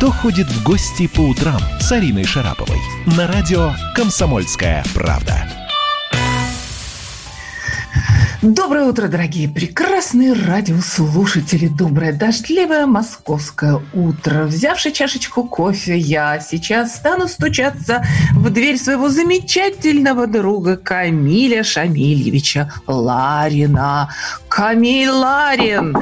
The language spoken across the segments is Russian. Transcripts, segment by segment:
«Кто ходит в гости по утрам» с Ариной Шараповой на радио «Комсомольская правда». Доброе утро, дорогие прекрасные радиослушатели. Доброе дождливое московское утро. Взявши чашечку кофе, я сейчас стану стучаться в дверь своего замечательного друга Камиля Шамильевича Ларина. Камиль Ларин!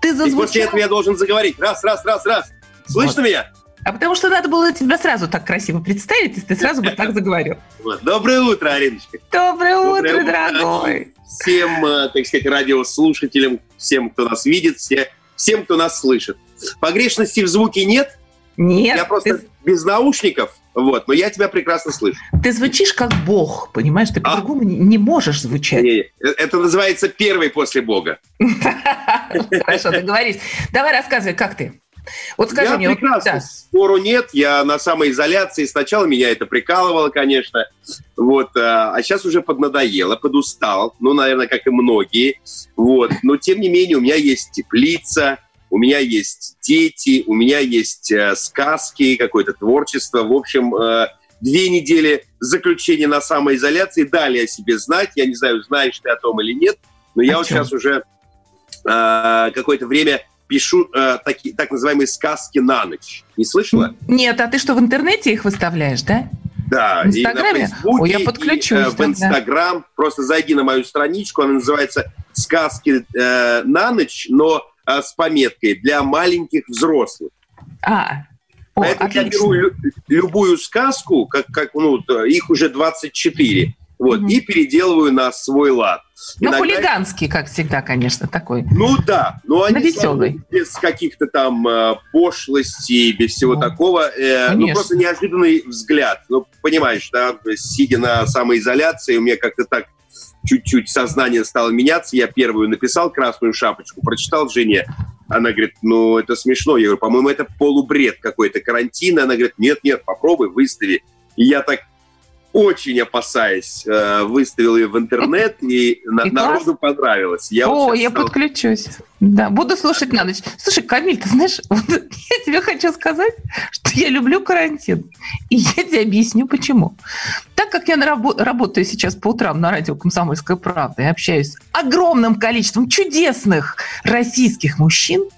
Ты зазвучал... И после этого я должен заговорить. Раз, раз, раз, раз. Слышно вот. меня? А потому что надо было тебя сразу так красиво представить, если ты сразу бы так заговорил. Доброе утро, Ариночка. Доброе, Доброе утро, дорогой всем, э, так сказать, радиослушателям, всем, кто нас видит, все, всем, кто нас слышит. Погрешности в звуке нет. Нет. Я просто ты... без наушников, вот, но я тебя прекрасно слышу. Ты звучишь как Бог, понимаешь? Ты а? по-другому не можешь звучать. Не, э, это называется первый после Бога. Хорошо, договорились. Давай рассказывай, как ты? Вот скажи я мне, прекрасно, вот, да. спору нет, я на самоизоляции, сначала меня это прикалывало, конечно, вот, а, а сейчас уже поднадоело, подустал, ну, наверное, как и многие, вот, но тем не менее у меня есть теплица, у меня есть дети, у меня есть э, сказки, какое-то творчество, в общем, э, две недели заключения на самоизоляции. Дали о себе знать, я не знаю, знаешь ты о том или нет, но я о вот чем? сейчас уже э, какое-то время пишу э, таки, так называемые сказки на ночь. Не слышала? Нет, а ты что, в интернете их выставляешь, да? Да, в Инстаграме? и на Фейсбуке, Ой, я подключусь. И, э, в Инстаграм. Да. Просто зайди на мою страничку, она называется «Сказки э, на ночь», но э, с пометкой «Для маленьких взрослых». А, о, Поэтому отлично. я беру лю- любую сказку, как, как ну, их уже 24, вот, угу. и переделываю на свой лад. Ну, Иногда... хулиганский, как всегда, конечно, такой. Ну да, но они веселый. без каких-то там э, пошлостей, без всего ну, такого. Э, ну, просто неожиданный взгляд. Ну, понимаешь, да, сидя на самоизоляции, у меня как-то так чуть-чуть сознание стало меняться. Я первую написал красную шапочку, прочитал жене. Она говорит, ну, это смешно. Я говорю, по-моему, это полубред какой-то карантин. Она говорит, нет-нет, попробуй, выстави. И я так очень опасаясь, э, выставил ее в интернет, и, на, народу понравилось. Я О, вот я стал... подключусь. Да, буду слушать на ночь. Слушай, Камиль, ты знаешь, вот я тебе хочу сказать, что я люблю карантин. И я тебе объясню, почему. Так как я рабо- работаю сейчас по утрам на радио «Комсомольская правда» и общаюсь с огромным количеством чудесных российских мужчин,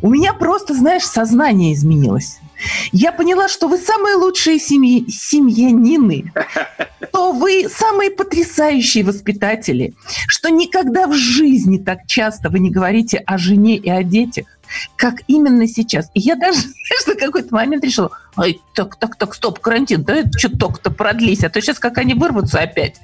у меня просто, знаешь, сознание изменилось. Я поняла, что вы самые лучшие семьи, семьянины, что вы самые потрясающие воспитатели, что никогда в жизни так часто вы не говорите о жене и о детях, как именно сейчас. И я даже, знаешь, на какой-то момент решила, ой, так, так, так, стоп, карантин, да чуток-то продлись, а то сейчас как они вырвутся опять.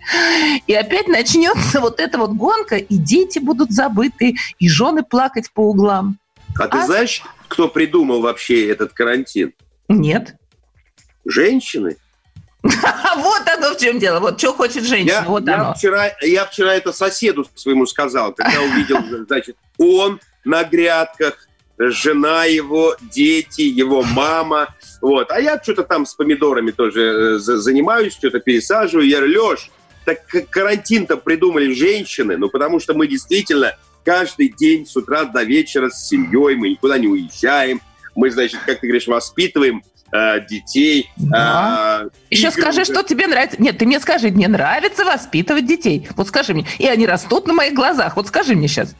И опять начнется вот эта вот гонка, и дети будут забыты, и жены плакать по углам. А, а ты знаешь, кто придумал вообще этот карантин? Нет. Женщины. Вот оно в чем дело. Вот что хочет женщина. Я, вот я оно. Вчера, я вчера это соседу своему сказал, когда увидел, значит, он на грядках, жена его, дети, его мама. Вот. А я что-то там с помидорами тоже э, занимаюсь, что-то пересаживаю. Я говорю, Леш, так карантин-то придумали женщины, ну потому что мы действительно каждый день с утра до вечера с семьей, мы никуда не уезжаем, мы, значит, как ты говоришь, воспитываем э, детей. Да. Э, Еще игры. скажи, что тебе нравится. Нет, ты мне скажи, мне нравится воспитывать детей. Вот скажи мне. И они растут на моих глазах. Вот скажи мне сейчас.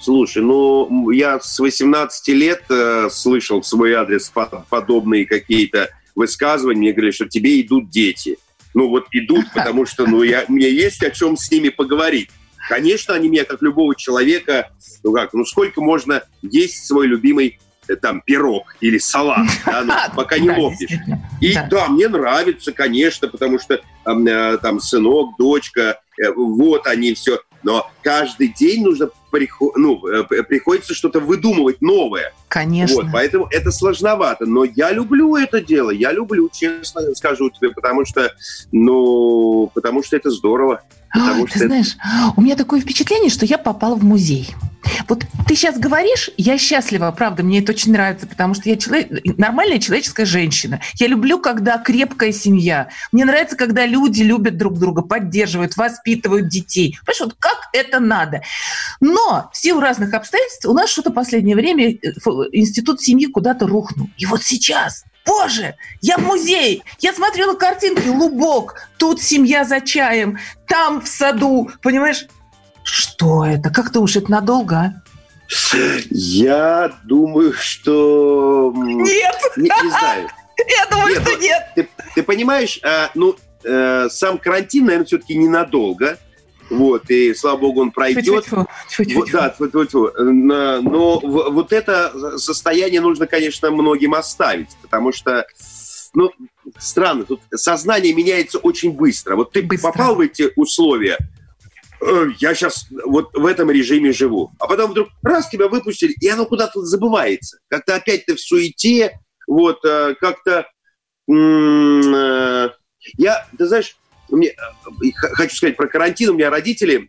Слушай, ну, я с 18 лет э, слышал в свой адрес подобные какие-то высказывания. Мне говорили, что тебе идут дети. Ну, вот идут, потому что, ну, я, мне есть о чем с ними поговорить. Конечно, они меня, как любого человека, ну как, ну сколько можно есть свой любимый э, там пирог или салат, да, ну, пока не лопнешь. И да. да, мне нравится, конечно, потому что э, там сынок, дочка, э, вот они все. Но каждый день нужно ну, приходится что-то выдумывать новое. Конечно. Вот, поэтому это сложновато. Но я люблю это дело. Я люблю, честно скажу тебе, потому что, ну, потому что это здорово. Ой, ты знаешь, у меня такое впечатление, что я попала в музей. Вот ты сейчас говоришь, я счастлива, правда, мне это очень нравится, потому что я человек, нормальная человеческая женщина. Я люблю, когда крепкая семья. Мне нравится, когда люди любят друг друга, поддерживают, воспитывают детей. Понимаешь, вот как это надо. Но в силу разных обстоятельств у нас что-то в последнее время э, институт семьи куда-то рухнул. И вот сейчас Боже, я в музее, я смотрела картинки, лубок, тут семья за чаем, там в саду, понимаешь? Что это? Как ты уж это надолго, а? Я думаю, что... Нет! Не, не знаю. Я думаю, нет, что ну, нет. Ты, ты понимаешь, а, ну, а, сам карантин, наверное, все-таки ненадолго. Вот, и слава богу, он пройдет. Вот, да, но вот это состояние нужно, конечно, многим оставить, потому что, ну, странно, тут сознание меняется очень быстро. Вот ты быстро. попал в эти условия, Э, я сейчас вот в этом режиме живу. А потом вдруг раз тебя выпустили, и оно куда-то забывается. Как-то опять ты в суете, вот, э, как-то... Э, я, ты знаешь, мне, хочу сказать про карантин. У меня родители,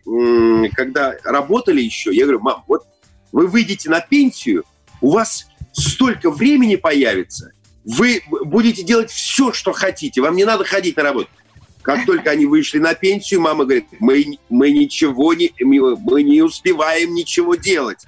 когда работали еще, я говорю, мам, вот вы выйдете на пенсию, у вас столько времени появится, вы будете делать все, что хотите, вам не надо ходить на работу. Как только они вышли на пенсию, мама говорит, мы, мы ничего не, мы не успеваем ничего делать.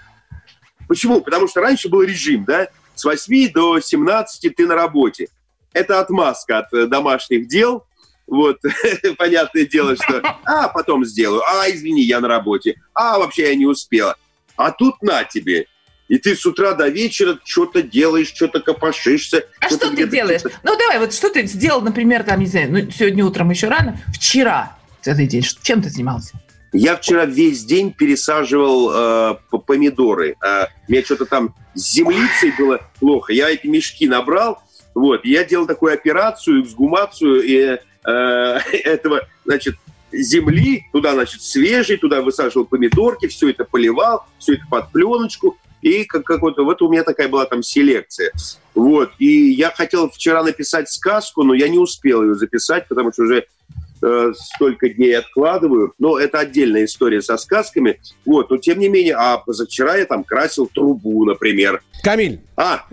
Почему? Потому что раньше был режим, да, с 8 до 17 ты на работе. Это отмазка от э, домашних дел, вот, понятное дело, что, а, потом сделаю, а, извини, я на работе, а, вообще я не успела. А тут на тебе, и ты с утра до вечера что-то делаешь, что-то копошишься. А что ты делаешь? Ну, давай, вот что ты сделал, например, там, не знаю, ну, сегодня утром еще рано, вчера целый день, чем ты занимался? Я вчера весь день пересаживал э, помидоры. Э, у меня что-то там с землицей было плохо. Я эти мешки набрал, вот, я делал такую операцию, эксгумацию и, э, этого, значит, земли, туда, значит, свежий, туда высаживал помидорки, все это поливал, все это под пленочку, и как, какой-то, вот у меня такая была там селекция. Вот, и я хотел вчера написать сказку, но я не успел ее записать, потому что уже э, столько дней откладываю. Но это отдельная история со сказками. Вот, но тем не менее, а позавчера я там красил трубу, например. Камиль, а?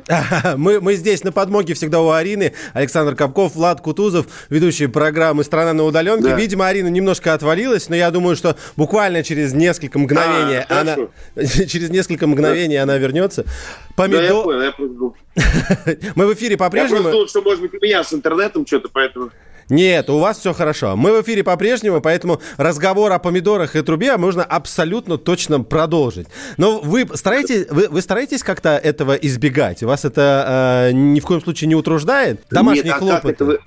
мы, мы здесь на подмоге всегда у Арины. Александр Капков, Влад Кутузов, ведущие программы «Страна на удаленке». Да. Видимо, Арина немножко отвалилась, но я думаю, что буквально через несколько мгновений а, она... через несколько мгновений она вернется. Помидор... Да, я понял, я. Мы в эфире по-прежнему... Я просто думал, что, может быть, у меня с интернетом что-то, поэтому... Нет, у вас все хорошо. Мы в эфире по-прежнему, поэтому разговор о помидорах и трубе можно абсолютно точно продолжить. Но вы стараетесь, вы, вы стараетесь как-то этого избегать? Вас это э, ни в коем случае не утруждает? Домашние Нет, а хлопоты? Как этого,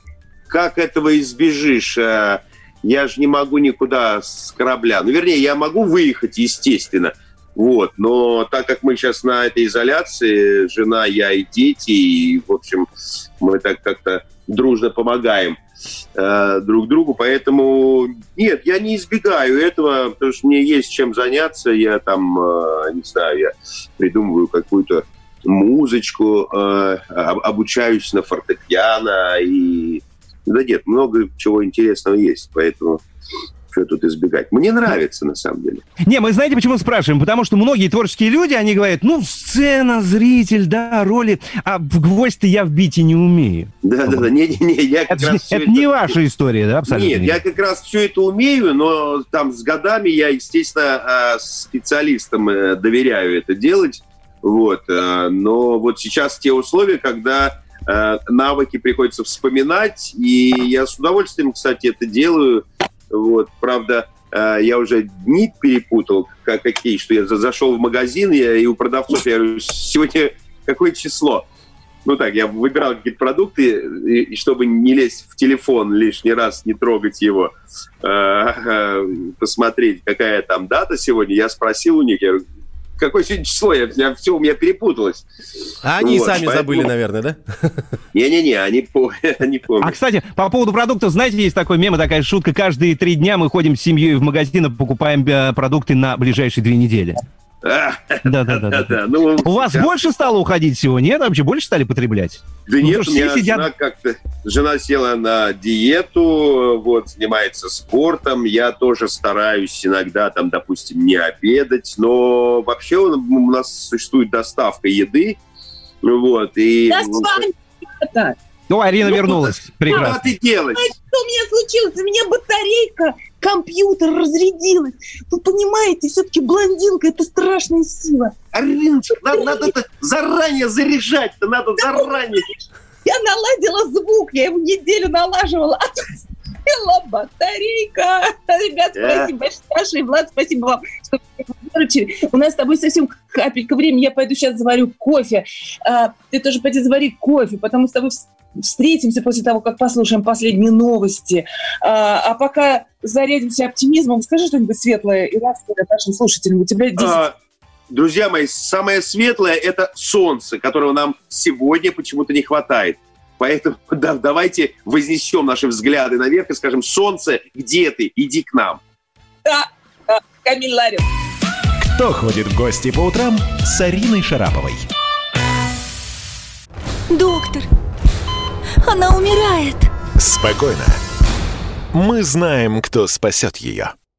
как этого избежишь? Э, я же не могу никуда с корабля. Ну, вернее, я могу выехать, естественно. Вот, но так как мы сейчас на этой изоляции, жена, я и дети, и, в общем, мы так как-то дружно помогаем э, друг другу, поэтому нет, я не избегаю этого, потому что мне есть чем заняться, я там, э, не знаю, я придумываю какую-то музычку, э, обучаюсь на фортепиано, и да нет, много чего интересного есть, поэтому что тут избегать. Мне нравится, на самом деле. Не, мы знаете, почему спрашиваем? Потому что многие творческие люди, они говорят, ну, сцена, зритель, да, роли, а в гвоздь-то я вбить и не умею. Да-да-да, не-не-не, я как это, раз... Это, это не ваша история, да, абсолютно? Нет, я как раз все это умею, но там с годами я, естественно, а, специалистам э, доверяю это делать, вот, э, но вот сейчас те условия, когда э, навыки приходится вспоминать, и я с удовольствием, кстати, это делаю, вот, правда, э, я уже дни перепутал, как, какие, что я зашел в магазин, я, и у продавцов я говорю, сегодня какое число? Ну так, я выбирал какие-то продукты, и, и чтобы не лезть в телефон лишний раз, не трогать его, э, э, посмотреть, какая там дата сегодня, я спросил у них, я говорю, какое сегодня число, я, я, все у меня перепуталось. А они вот, сами поэтому... забыли, наверное, да? Не-не-не, они, они помнят. А, кстати, по поводу продуктов, знаете, есть такой мем, такая шутка, каждые три дня мы ходим с семьей в магазин и покупаем э, продукты на ближайшие две недели. Да, да, да. да. Ну, у вас да. больше стало уходить всего, нет? Вообще больше стали потреблять? Да ну, нет, у меня сидят... жена как-то... Жена села на диету, вот, занимается спортом. Я тоже стараюсь иногда, там, допустим, не обедать. Но вообще у нас существует доставка еды. Вот, и... Да, с Ну, Арина ну, вернулась. Прекрасно. Что ты делаешь? Что у меня случилось? У меня батарейка компьютер разрядилась. Вы понимаете, все-таки блондинка это страшная сила. Ариночка, надо, надо это заранее заряжать-то, надо заранее. Я наладила звук, я его неделю налаживала, а тут села батарейка. Ребят, спасибо большое, Влад, спасибо вам, что выручили. У нас с тобой совсем капелька времени, я пойду сейчас заварю кофе. А, ты тоже пойди завари кофе, потому что с тобой встретимся после того, как послушаем последние новости. А, а пока зарядимся оптимизмом, скажи что-нибудь светлое и ласковое нашим слушателям. У тебя 10... А, друзья мои, самое светлое – это солнце, которого нам сегодня почему-то не хватает. Поэтому да, давайте вознесем наши взгляды наверх и скажем, солнце, где ты? Иди к нам. Да, да Камиль Ларин. Кто ходит в гости по утрам с Ариной Шараповой? Доктор, она умирает. Спокойно. Мы знаем, кто спасет ее.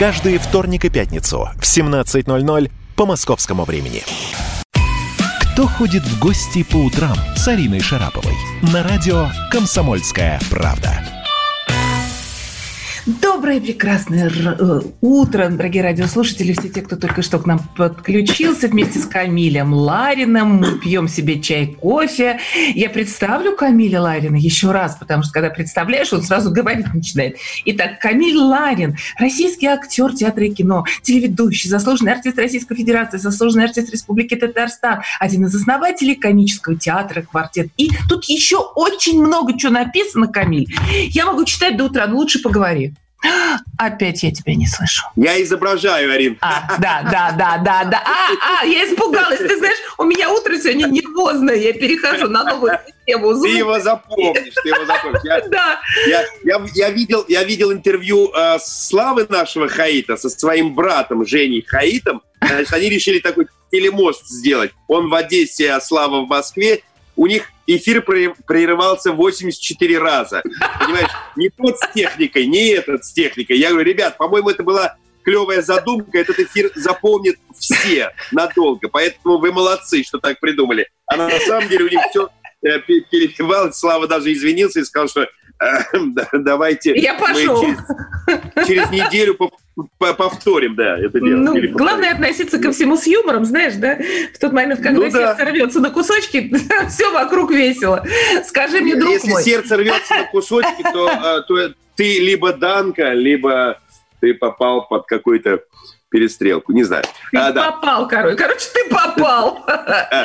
Каждый вторник и пятницу в 17 17.00 по московскому времени. Кто ходит в гости по утрам с Ариной Шараповой? На радио «Комсомольская правда». Доброе прекрасное э, утро, дорогие радиослушатели, все те, кто только что к нам подключился вместе с Камилем Ларином. Мы пьем себе чай, кофе. Я представлю Камиля Ларина еще раз, потому что когда представляешь, он сразу говорить начинает. Итак, Камиль Ларин, российский актер театра и кино, телеведущий, заслуженный артист Российской Федерации, заслуженный артист Республики Татарстан, один из основателей комического театра «Квартет». И тут еще очень много чего написано, Камиль. Я могу читать до утра, но лучше поговори. Опять я тебя не слышу. Я изображаю, Арин. А, да, да, да, да, да. А, а, я испугалась. Ты знаешь, у меня утро сегодня нервозное. Я перехожу на новую систему. Звука. Ты его запомнишь, ты его запомнишь. Я, да. Я, я, я, видел, я видел интервью э, Славы нашего Хаита со своим братом Женей Хаитом. Значит, они решили такой телемост сделать. Он в Одессе, а Слава в Москве у них эфир прерывался 84 раза. Понимаешь, не тот с техникой, не этот с техникой. Я говорю, ребят, по-моему, это была клевая задумка, этот эфир запомнит все надолго. Поэтому вы молодцы, что так придумали. А на самом деле у них все э, перебивалось. Слава даже извинился и сказал, что давайте Я пошел. Через, через неделю повторим, да, это дело. Ну, главное относиться ко всему с юмором, знаешь, да? В тот момент, когда ну, сердце да. рвется на кусочки, все вокруг весело. Скажи мне, друг Если мой. сердце рвется на кусочки, то, а, то ты либо Данка, либо ты попал под какой-то перестрелку, не знаю. Ты а, попал, да. короче. Короче, ты попал.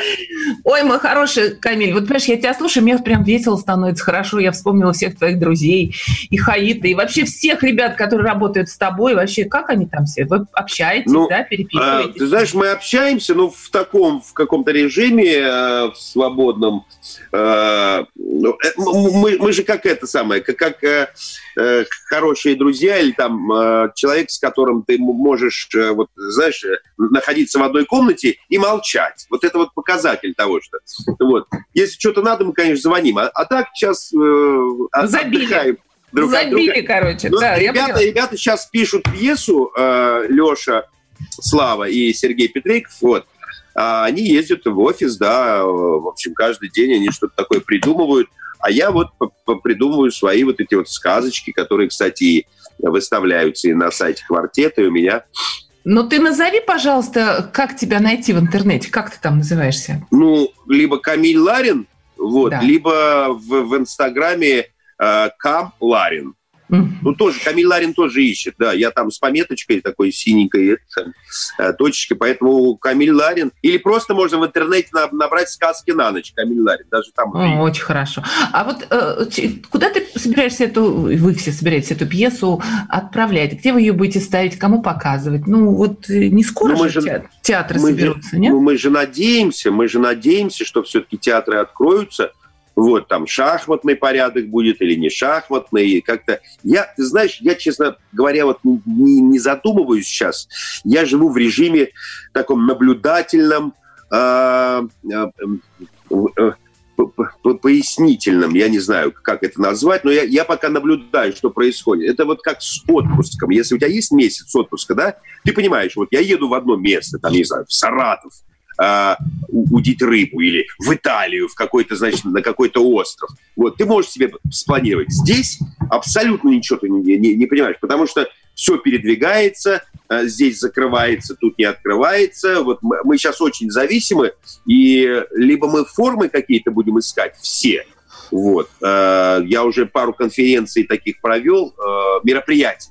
Ой, мой хороший Камиль, вот понимаешь, я тебя слушаю, мне прям весело становится, хорошо, я вспомнила всех твоих друзей, и Хаита, и вообще всех ребят, которые работают с тобой, вообще, как они там все? Вы общаетесь, ну, да, переписываетесь? А, ты знаешь, мы общаемся, ну, в таком, в каком-то режиме э, в свободном. Э, ну, э, мы, мы же как это самое, как, как э, э, хорошие друзья или там э, человек, с которым ты можешь вот, знаешь, э, находиться в одной комнате и молчать. Вот это вот показатель того, что... Вот. Если что-то надо, мы, конечно, звоним. А, а так сейчас э, Забили. отдыхаем. Друг Забили, друга. короче. Но да, ребята, ребята сейчас пишут пьесу, э, Леша, Слава и Сергей Петрейков, вот. А они ездят в офис, да, в общем, каждый день они что-то такое придумывают. А я вот придумываю свои вот эти вот сказочки, которые, кстати, выставляются и на сайте квартета, и у меня ну, ты назови, пожалуйста, как тебя найти в интернете, как ты там называешься? Ну, либо Камиль Ларин, вот, да. либо в, в Инстаграме э, Кам Ларин. Ну, тоже, Камиль Ларин тоже ищет, да. Я там с пометочкой такой синенькой, это, э, точечкой, поэтому Камиль Ларин... Или просто можно в интернете набрать сказки на ночь, Камиль Ларин, даже там... О, очень хорошо. А вот э, куда ты собираешься эту... Вы все собираетесь эту пьесу отправлять? Где вы ее будете ставить? Кому показывать? Ну, вот э, не скоро ну, мы же, же театры мы соберутся, же, нет? Ну, мы же надеемся, мы же надеемся, что все-таки театры откроются, вот там шахматный порядок будет или не шахматный, как-то... Я, ты знаешь, я, честно говоря, вот не, не задумываюсь сейчас. Я живу в режиме таком наблюдательном, э, э, э, пояснительном, я не знаю, как это назвать, но я, я пока наблюдаю, что происходит. Это вот как с отпуском. Если у тебя есть месяц отпуска, да, ты понимаешь, вот я еду в одно место, там, не знаю, в Саратов, э, удить рыбу или в Италию, в какой-то, значит, на какой-то остров. Вот, ты можешь себе спланировать. Здесь абсолютно ничего ты не, не, не понимаешь, потому что все передвигается, э, здесь закрывается, тут не открывается. Вот мы, мы сейчас очень зависимы, и либо мы формы какие-то будем искать, все, вот. Э, я уже пару конференций таких провел, мероприятий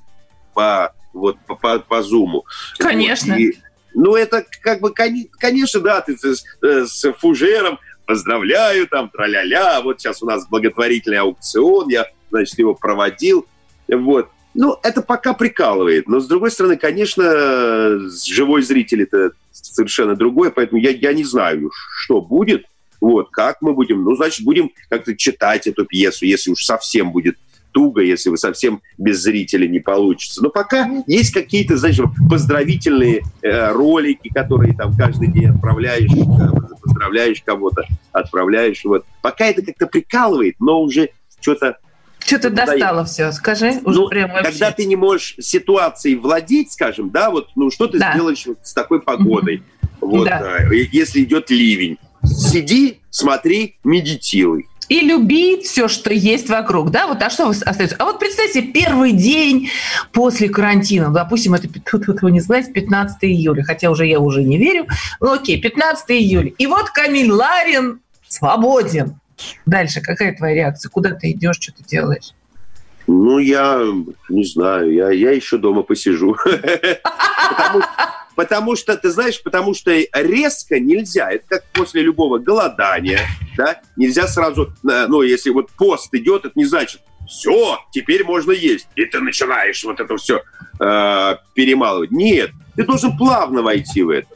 по вот по, по, по Zoom. Конечно. Вот, и, ну, это как бы, конечно, да, ты с, э, с фужером поздравляю, там, тра-ля-ля, вот сейчас у нас благотворительный аукцион, я, значит, его проводил, вот. Ну, это пока прикалывает, но, с другой стороны, конечно, живой зритель это совершенно другое, поэтому я, я не знаю, что будет, вот, как мы будем, ну, значит, будем как-то читать эту пьесу, если уж совсем будет туго, если вы совсем без зрителя не получится. Но пока есть какие-то, знаешь, поздравительные э, ролики, которые там каждый день отправляешь, э, поздравляешь кого-то, отправляешь. Вот. Пока это как-то прикалывает, но уже что-то что-то достало все, скажи. Уже ну, прям вообще. Когда ты не можешь ситуацией владеть, скажем, да, вот, ну, что ты да. сделаешь вот с такой погодой? Вот, да. э, если идет ливень. Сиди, смотри, медитируй и любить все, что есть вокруг, да, вот, а что остается? А вот представьте, первый день после карантина, допустим, это, тут, тут вы не знаете, 15 июля, хотя уже я уже не верю, ну окей, 15 июля, и вот Камиль Ларин свободен. Дальше какая твоя реакция? Куда ты идешь, что ты делаешь? Ну, я не знаю, я, я еще дома посижу. Потому что, ты знаешь, потому что резко нельзя. Это как после любого голодания, да? Нельзя сразу, э, ну, если вот пост идет, это не значит, все, теперь можно есть. И ты начинаешь вот это все э, перемалывать. Нет, ты должен плавно войти в это.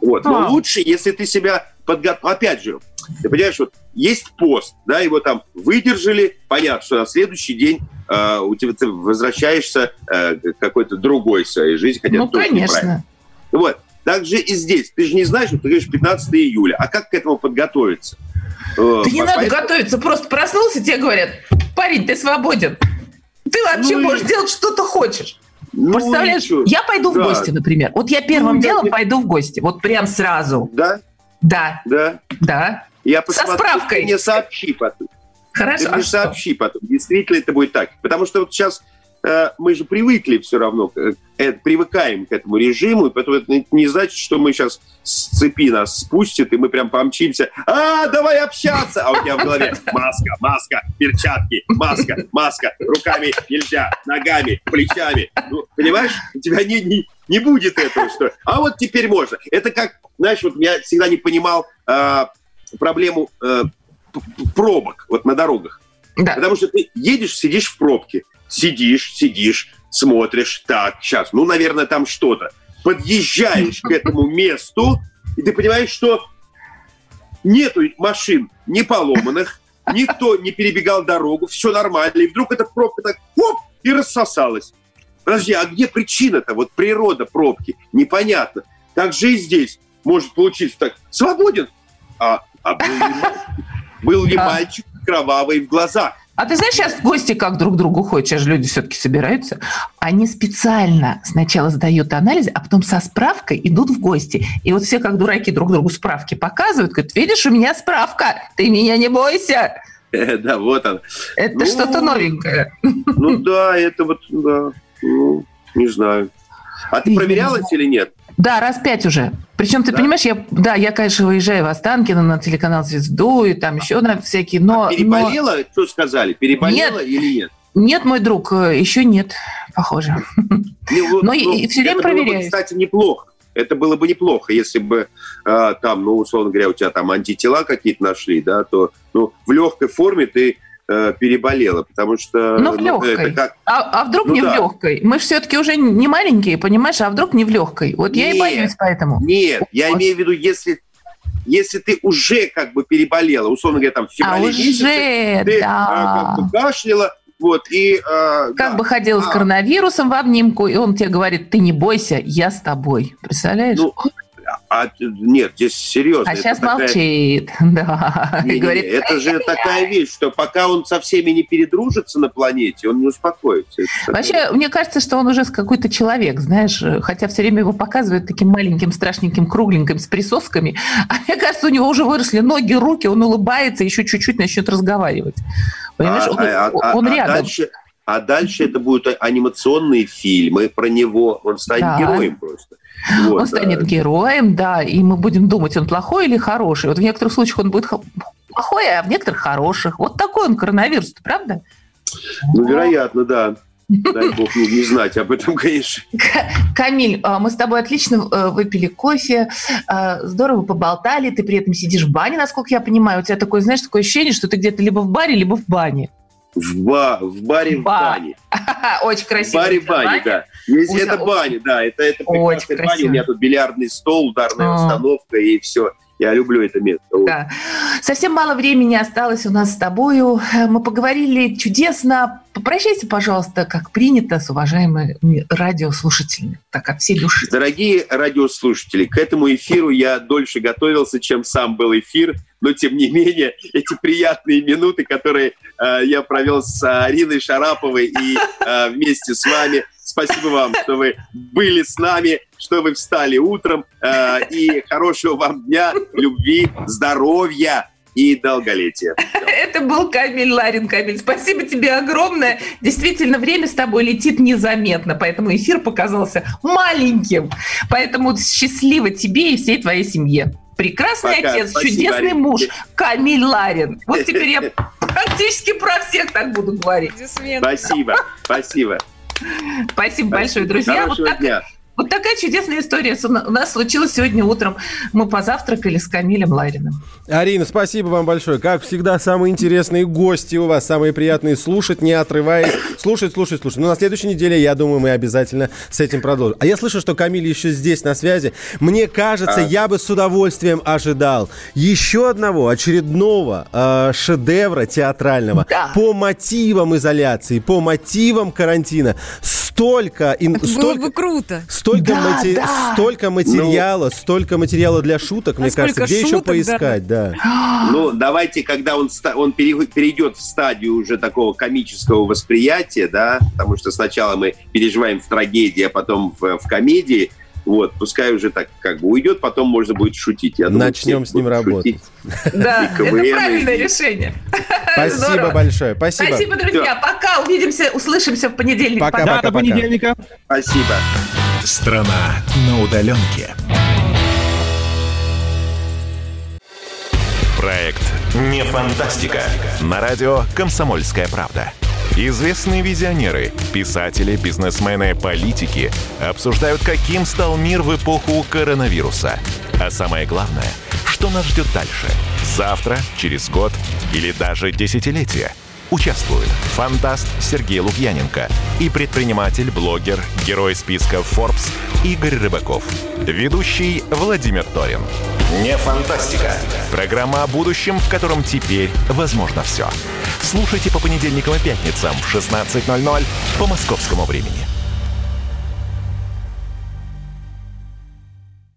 Вот. Но а. лучше, если ты себя подготовил. Опять же, ты понимаешь, вот есть пост, да, его там выдержали, понятно, что на следующий день э, у тебя ты возвращаешься э, к какой-то другой своей жизни, хотя ну, конечно. Вот. Так же и здесь. Ты же не знаешь, что ты говоришь 15 июля. А как к этому подготовиться? Э, да не надо готовиться. Просто проснулся, тебе говорят, парень, ты свободен. Ты вообще ну, можешь и... делать, что ты хочешь. Ну, Представляешь, ничего. я пойду да. в гости, например. Вот я первым ну, делом я... пойду в гости. Вот прям сразу. Да? Да. Да? Да. Я посмотрю, Со справкой. Ты мне сообщи потом. Хорошо. Ты мне а сообщи что? потом. Действительно это будет так. Потому что вот сейчас мы же привыкли все равно, э, привыкаем к этому режиму, и поэтому это не значит, что мы сейчас с цепи нас спустят, и мы прям помчимся, а, давай общаться, а у тебя в голове маска, маска, перчатки, маска, маска, руками нельзя, ногами, плечами. Ну, понимаешь, у тебя не, не, не будет этого, что, а вот теперь можно. Это как, знаешь, вот я всегда не понимал э, проблему э, пробок вот на дорогах. Да. Потому что ты едешь, сидишь в пробке, сидишь, сидишь, смотришь, так, сейчас, ну, наверное, там что-то. Подъезжаешь к этому месту, и ты понимаешь, что нету машин не поломанных, никто не перебегал дорогу, все нормально, и вдруг эта пробка так, хоп, и рассосалась. Подожди, а где причина-то? Вот природа пробки, непонятно. Так же и здесь может получиться так, свободен, а, а был, ли, был ли мальчик кровавый в глазах? А ты знаешь, сейчас в гости как друг к другу ходят, сейчас же люди все-таки собираются. Они специально сначала сдают анализ, а потом со справкой идут в гости. И вот все как дураки друг другу справки показывают, говорят, видишь, у меня справка, ты меня не бойся. Да, вот он. Это ну, что-то новенькое. Ну да, это вот, да, ну, не знаю. А ты проверялась или нет? Да, раз пять уже. Причем, ты да? понимаешь, я, да, я, конечно, выезжаю в Останкино на телеканал «Звезду» и там еще на всякие, но... А переболела? Но... Что сказали? Переболела нет. или нет? Нет, мой друг, э, еще нет, похоже. Ну, Но ну, все время проверяю. кстати, неплохо. Это было бы неплохо, если бы э, там, ну, условно говоря, у тебя там антитела какие-то нашли, да, то ну, в легкой форме ты э, переболела, потому что... Ну, в легкой. Это как... а, а вдруг ну, не да. в легкой? Мы же все-таки уже не маленькие, понимаешь, а вдруг не в легкой? Вот нет, я и боюсь поэтому. Нет, вот. я имею в виду, если если ты уже как бы переболела, условно говоря, там в феврале а месяце, уже, ты да. э, как бы кашляла, вот, и, э, как да. бы ходил а. с коронавирусом в обнимку, и он тебе говорит, ты не бойся, я с тобой. Представляешь? Ну, а, нет, здесь серьезно. А сейчас такая... молчит, да. Не, не, говорит, не, это же такая вещь, что пока он со всеми не передружится на планете, он не успокоится. Вообще, такое... мне кажется, что он уже какой-то человек, знаешь, хотя все время его показывают таким маленьким, страшненьким, кругленьким, с присосками. А мне кажется, у него уже выросли ноги, руки, он улыбается, еще чуть-чуть начнет разговаривать. Понимаешь, а, он, а, он а, рядом. А дальше, а дальше это будут анимационные фильмы про него, он станет да. героем просто. Вот, он станет героем, да, и мы будем думать, он плохой или хороший. Вот в некоторых случаях он будет плохой, а в некоторых хороших. Вот такой он коронавирус, правда? Ну, вероятно, да. Дай бог не, не знать об этом, конечно. Камиль, а, мы с тобой отлично э, выпили кофе, а, здорово поболтали, ты при этом сидишь в бане, насколько я понимаю. У тебя такое, знаешь, такое ощущение, что ты где-то либо в баре, либо в бане. В, ба в баре в бане. Очень красиво. В баре бане, да. Есть, это баня, да. Это, это прекрасная баня. У меня тут бильярдный стол, ударная а. установка и все. Я люблю это место. Да. Совсем мало времени осталось у нас с тобою. Мы поговорили чудесно. Попрощайся, пожалуйста, как принято, с уважаемыми радиослушателями, так от всей души. Дорогие радиослушатели, к этому эфиру я дольше готовился, чем сам был эфир, но тем не менее эти приятные минуты, которые э, я провел с Ариной Шараповой и э, вместе с вами – Спасибо вам, что вы были с нами, что вы встали утром. Э, и хорошего вам дня, любви, здоровья и долголетия. Это был Камиль Ларин. Камиль, спасибо тебе огромное. Действительно, время с тобой летит незаметно, поэтому эфир показался маленьким. Поэтому счастливо тебе и всей твоей семье. Прекрасный Пока. отец, спасибо, чудесный Арина. муж, Камиль Ларин. Вот теперь я практически про всех так буду говорить. Спасибо, спасибо. Спасибо большое, друзья. вот так, дня. Вот такая чудесная история у нас случилась сегодня утром. Мы позавтракали с Камилем Лариным. Арина, спасибо вам большое. Как всегда, самые интересные гости у вас, самые приятные слушать, не отрываясь. Слушать, слушать, слушать. Но ну, на следующей неделе, я думаю, мы обязательно с этим продолжим. А я слышу, что Камиль еще здесь на связи. Мне кажется, а? я бы с удовольствием ожидал еще одного очередного э, шедевра театрального да. по мотивам изоляции, по мотивам карантина. Столько... Это столько, было бы круто. Столько, да, мати... да. столько материала, ну, столько материала для шуток, а мне кажется. Где шуток, еще поискать, да. да. Ну, давайте, когда он, он перейдет в стадию уже такого комического восприятия, да, потому что сначала мы переживаем в трагедии, а потом в, в комедии, вот, пускай уже так как бы уйдет, потом можно будет шутить. Я Начнем с ним работать. Да, это правильное решение. Спасибо большое. Спасибо. Спасибо, друзья. Пока. Увидимся, услышимся в понедельник. Пока, пока, до понедельника. Спасибо. Страна на удаленке. Проект «Не фантастика». На радио «Комсомольская правда». Известные визионеры, писатели, бизнесмены, политики обсуждают, каким стал мир в эпоху коронавируса. А самое главное, что нас ждет дальше? Завтра, через год или даже десятилетие – Участвуют фантаст Сергей Лукьяненко и предприниматель, блогер, герой списка Forbes Игорь Рыбаков. Ведущий Владимир Торин. Не фантастика. Программа о будущем, в котором теперь возможно все. Слушайте по понедельникам и пятницам в 16.00 по московскому времени.